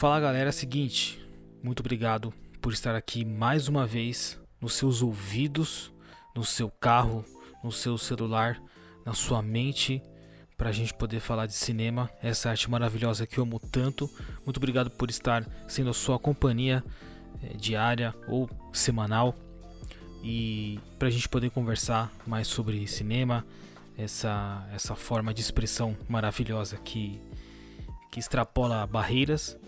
Fala galera, é seguinte, muito obrigado por estar aqui mais uma vez nos seus ouvidos, no seu carro, no seu celular, na sua mente, para a gente poder falar de cinema, essa arte maravilhosa que eu amo tanto. Muito obrigado por estar sendo a sua companhia é, diária ou semanal. E para a gente poder conversar mais sobre cinema, essa, essa forma de expressão maravilhosa que, que extrapola barreiras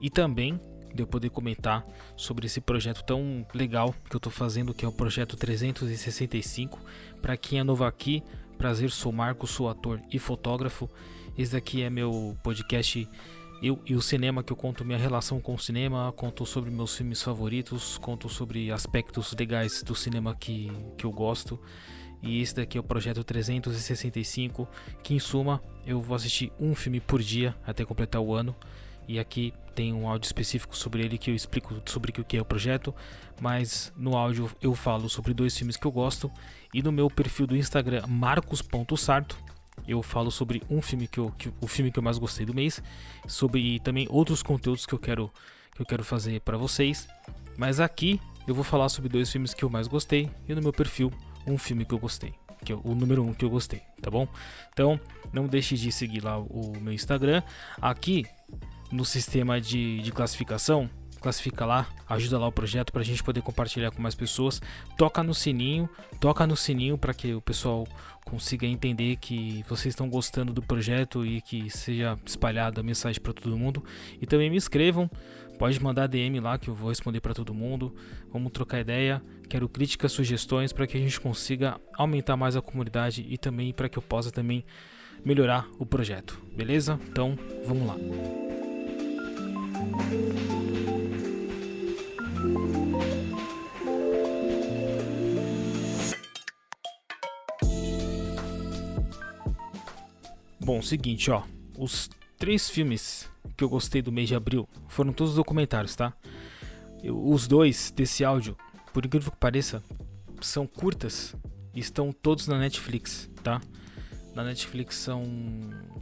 e também de eu poder comentar sobre esse projeto tão legal que eu estou fazendo, que é o projeto 365. Para quem é novo aqui, prazer, sou Marcos, sou ator e fotógrafo. Esse daqui é meu podcast eu e o cinema que eu conto minha relação com o cinema, conto sobre meus filmes favoritos, conto sobre aspectos legais do cinema que, que eu gosto. E esse daqui é o projeto 365, que em suma eu vou assistir um filme por dia até completar o ano. E aqui tem um áudio específico sobre ele que eu explico sobre o que é o projeto, mas no áudio eu falo sobre dois filmes que eu gosto e no meu perfil do Instagram marcos.sarto eu falo sobre um filme que, eu, que o filme que eu mais gostei do mês, sobre também outros conteúdos que eu quero que eu quero fazer para vocês. Mas aqui eu vou falar sobre dois filmes que eu mais gostei e no meu perfil um filme que eu gostei, que é o número um que eu gostei, tá bom? Então não deixe de seguir lá o meu Instagram. Aqui no sistema de, de classificação, classifica lá, ajuda lá o projeto para a gente poder compartilhar com mais pessoas. Toca no sininho, toca no sininho para que o pessoal consiga entender que vocês estão gostando do projeto e que seja espalhada a mensagem para todo mundo. E também me inscrevam, pode mandar DM lá que eu vou responder para todo mundo. Vamos trocar ideia. Quero críticas, sugestões para que a gente consiga aumentar mais a comunidade e também para que eu possa também melhorar o projeto. Beleza? Então, vamos lá. Bom, seguinte, ó. Os três filmes que eu gostei do mês de abril foram todos documentários, tá? Eu, os dois desse áudio, por incrível que pareça, são curtas e estão todos na Netflix, tá? Na Netflix são,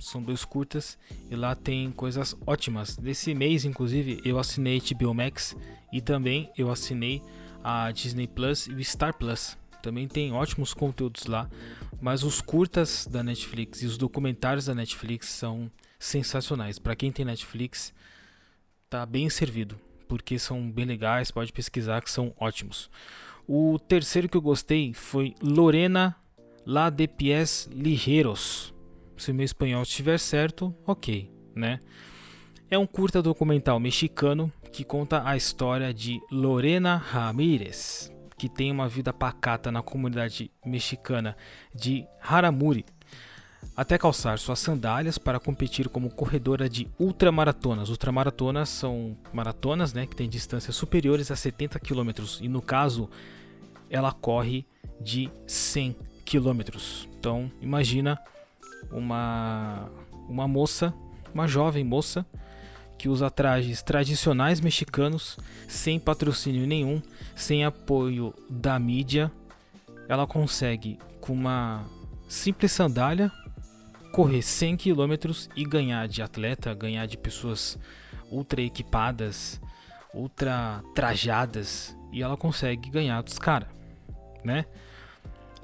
são dois curtas e lá tem coisas ótimas. Nesse mês, inclusive, eu assinei HBO Max e também eu assinei a Disney Plus e o Star Plus. Também tem ótimos conteúdos lá, mas os curtas da Netflix e os documentários da Netflix são sensacionais. Para quem tem Netflix, tá bem servido, porque são bem legais, pode pesquisar que são ótimos. O terceiro que eu gostei foi Lorena La de Pies Ligeiros. Se meu espanhol estiver certo, ok, né? É um curta documental mexicano que conta a história de Lorena Ramírez, que tem uma vida pacata na comunidade mexicana de Haramuri, até calçar suas sandálias para competir como corredora de ultramaratonas. Ultramaratonas são maratonas né, que têm distâncias superiores a 70 km e no caso ela corre de 100 km. Então imagina uma, uma moça, uma jovem moça que usa trajes tradicionais mexicanos, sem patrocínio nenhum, sem apoio da mídia, ela consegue com uma simples sandália correr 100 km e ganhar de atleta, ganhar de pessoas ultra equipadas, ultra trajadas e ela consegue ganhar dos caras, né?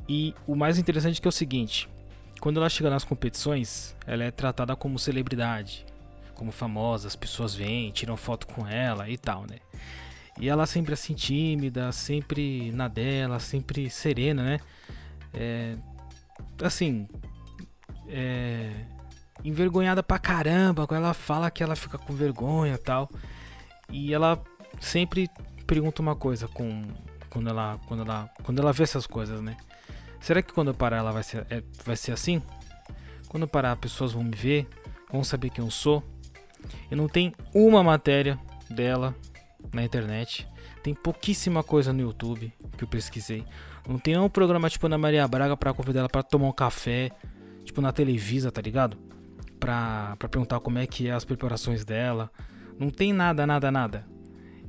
E o mais interessante é é o seguinte, quando ela chega nas competições, ela é tratada como celebridade, como famosa, as pessoas vêm, tiram foto com ela e tal, né? E ela sempre assim tímida, sempre na dela, sempre serena, né? É, assim, é, envergonhada pra caramba, ela fala que ela fica com vergonha e tal. E ela sempre pergunta uma coisa com quando ela quando ela quando ela vê essas coisas, né? Será que quando eu parar ela vai ser é, vai ser assim? Quando eu parar, pessoas vão me ver, vão saber quem eu sou, e não tem uma matéria dela na internet. Tem pouquíssima coisa no YouTube que eu pesquisei. Não tem um programa tipo na Maria Braga para convidar ela para tomar um café, tipo na Televisa, tá ligado? Pra, pra perguntar como é que é as preparações dela. Não tem nada, nada, nada.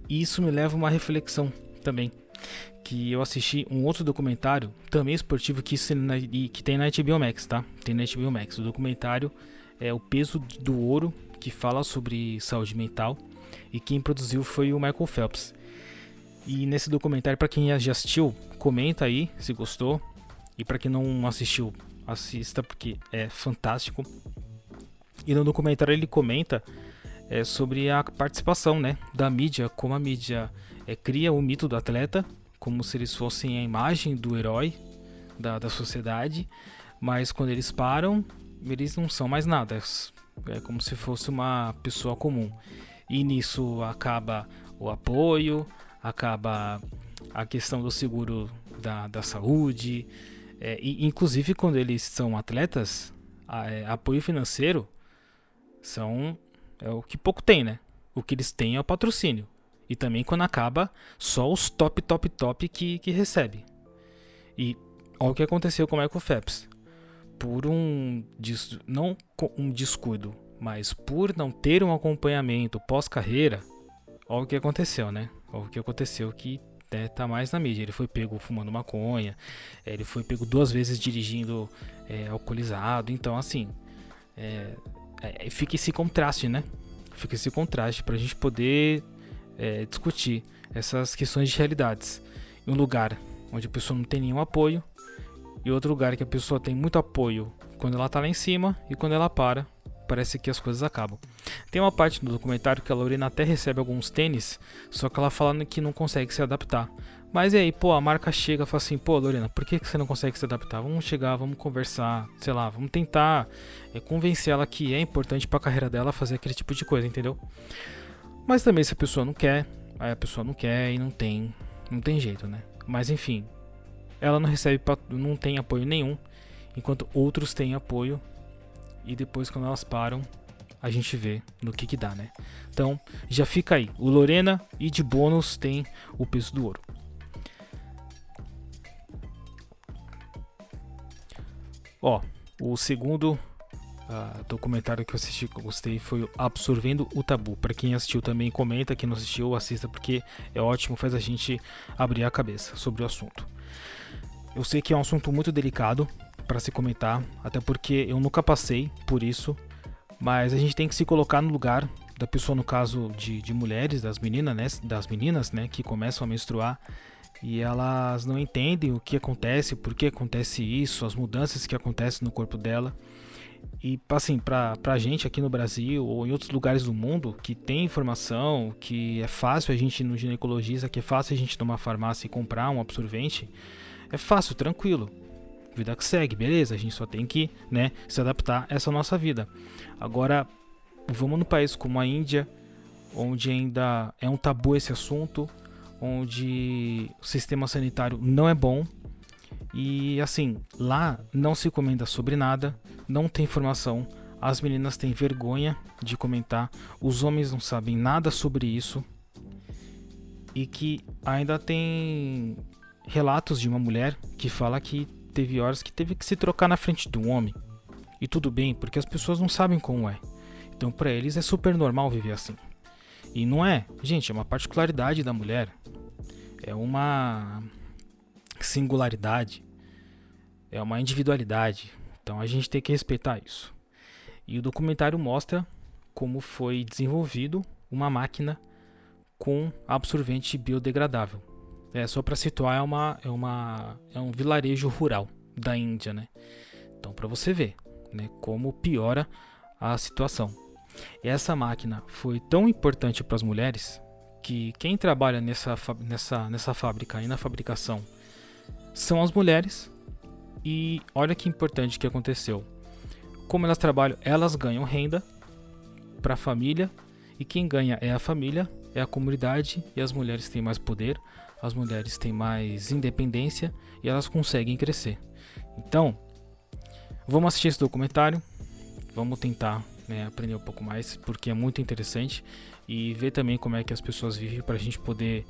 E isso me leva a uma reflexão também. Que eu assisti um outro documentário, também esportivo, que, que tem na HBO Max, tá? Tem na HBO Max. O documentário é o peso do ouro que fala sobre saúde mental e quem produziu foi o Michael Phelps. E nesse documentário, para quem já assistiu, comenta aí se gostou. E para quem não assistiu, assista porque é fantástico. E no documentário ele comenta é, sobre a participação né, da mídia, como a mídia é, cria o mito do atleta, como se eles fossem a imagem do herói da, da sociedade, mas quando eles param, eles não são mais nada, é, como se fosse uma pessoa comum. E nisso acaba o apoio, acaba a questão do seguro da, da saúde, é, e, inclusive quando eles são atletas, a, é, apoio financeiro são é o que pouco tem, né? O que eles têm é o patrocínio. E também quando acaba, só os top, top, top que, que recebe. E olha o que aconteceu com o Michael Phelps. Por um. Não um descuido, mas por não ter um acompanhamento pós-carreira, olha o que aconteceu, né? Olha o que aconteceu que né, tá mais na mídia. Ele foi pego fumando maconha, ele foi pego duas vezes dirigindo é, alcoolizado. Então, assim, é, é, fica esse contraste, né? Fica esse contraste para a gente poder é, discutir essas questões de realidades. Em um lugar onde a pessoa não tem nenhum apoio e outro lugar que a pessoa tem muito apoio quando ela está lá em cima e quando ela para, parece que as coisas acabam. Tem uma parte do documentário que a Lorena até recebe alguns tênis, só que ela falando que não consegue se adaptar. Mas e aí, pô, a marca chega e fala assim, pô, Lorena, por que, que você não consegue se adaptar? Vamos chegar, vamos conversar, sei lá, vamos tentar é, convencer ela que é importante para a carreira dela fazer aquele tipo de coisa, entendeu? Mas também se a pessoa não quer, aí a pessoa não quer e não tem, não tem jeito, né? Mas enfim, ela não recebe, não tem apoio nenhum, enquanto outros têm apoio e depois quando elas param, a gente vê no que que dá, né? Então, já fica aí. O Lorena e de bônus tem o peso do ouro. Ó, o segundo uh, documentário que eu assisti que eu gostei foi Absorvendo o Tabu. Para quem assistiu também, comenta. Quem não assistiu, assista porque é ótimo, faz a gente abrir a cabeça sobre o assunto. Eu sei que é um assunto muito delicado para se comentar, até porque eu nunca passei por isso, mas a gente tem que se colocar no lugar da pessoa, no caso de, de mulheres, das meninas, né, das meninas, né, que começam a menstruar e elas não entendem o que acontece, por que acontece isso, as mudanças que acontecem no corpo dela. E assim, pra, pra gente aqui no Brasil ou em outros lugares do mundo que tem informação, que é fácil a gente ir no ginecologista, que é fácil a gente numa farmácia e comprar um absorvente, é fácil, tranquilo. Vida que segue, beleza, a gente só tem que né, se adaptar a essa nossa vida. Agora, vamos no país como a Índia, onde ainda é um tabu esse assunto, onde o sistema sanitário não é bom e assim, lá não se comenta sobre nada, não tem informação, as meninas têm vergonha de comentar, os homens não sabem nada sobre isso e que ainda tem relatos de uma mulher que fala que teve horas que teve que se trocar na frente de um homem. E tudo bem, porque as pessoas não sabem como é. Então para eles é super normal viver assim. E não é, gente, é uma particularidade da mulher. É uma singularidade. É uma individualidade. Então a gente tem que respeitar isso. E o documentário mostra como foi desenvolvido uma máquina com absorvente biodegradável. É só para situar é uma é uma é um vilarejo rural da Índia, né? Então para você ver, né, como piora a situação. Essa máquina foi tão importante para as mulheres que quem trabalha nessa, nessa, nessa fábrica e na fabricação são as mulheres. E olha que importante que aconteceu. Como elas trabalham, elas ganham renda para a família. E quem ganha é a família, é a comunidade. E as mulheres têm mais poder, as mulheres têm mais independência e elas conseguem crescer. Então, vamos assistir esse documentário. Vamos tentar né, aprender um pouco mais, porque é muito interessante e ver também como é que as pessoas vivem para a gente poder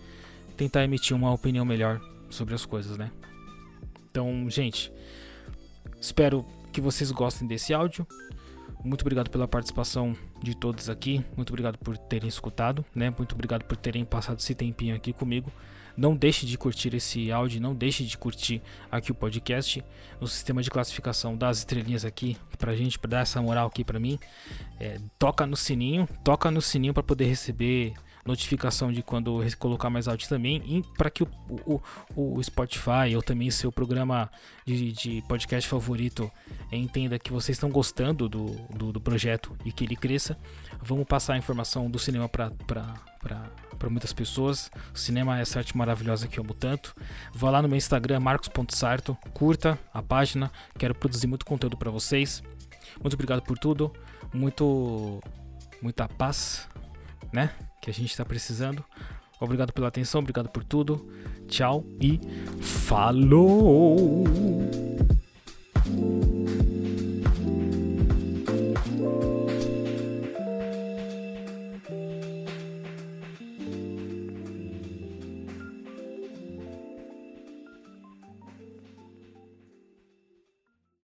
tentar emitir uma opinião melhor sobre as coisas, né? Então, gente, espero que vocês gostem desse áudio. Muito obrigado pela participação de todos aqui. Muito obrigado por terem escutado, né? Muito obrigado por terem passado esse tempinho aqui comigo. Não deixe de curtir esse áudio, não deixe de curtir aqui o podcast, no sistema de classificação das estrelinhas aqui pra gente, pra dar essa moral aqui pra mim. É, toca no sininho, toca no sininho para poder receber notificação de quando colocar mais áudio também, para que o, o, o, Spotify ou também seu programa de, de podcast favorito entenda que vocês estão gostando do, do, do, projeto e que ele cresça. Vamos passar a informação do cinema para muitas pessoas. O cinema é essa arte maravilhosa que eu amo tanto. Vá lá no meu Instagram, marcos.sarto, curta a página, quero produzir muito conteúdo para vocês. Muito obrigado por tudo, muito muita paz, né? Que a gente está precisando. Obrigado pela atenção, obrigado por tudo. Tchau e falou!